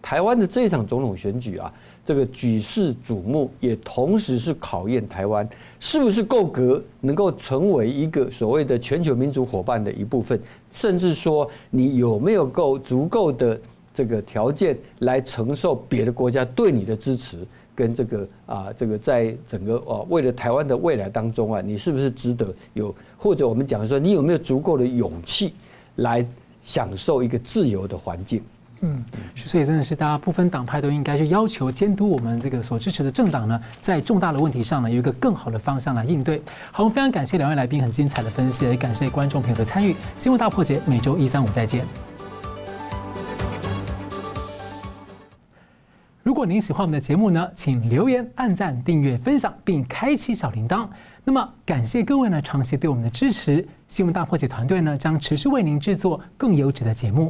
台湾的这场总统选举啊。这个举世瞩目，也同时是考验台湾是不是够格，能够成为一个所谓的全球民主伙伴的一部分，甚至说你有没有够足够的这个条件来承受别的国家对你的支持，跟这个啊，这个在整个啊为了台湾的未来当中啊，你是不是值得有，或者我们讲说，你有没有足够的勇气来享受一个自由的环境？嗯，所以真的是大家不分党派都应该去要求监督我们这个所支持的政党呢，在重大的问题上呢，有一个更好的方向来应对。好，我们非常感谢两位来宾很精彩的分析，也感谢观众朋友的参与。新闻大破解每周一、三、五再见。如果您喜欢我们的节目呢，请留言、按赞、订阅、分享，并开启小铃铛。那么感谢各位呢长期对我们的支持。新闻大破解团队呢将持续为您制作更优质的节目。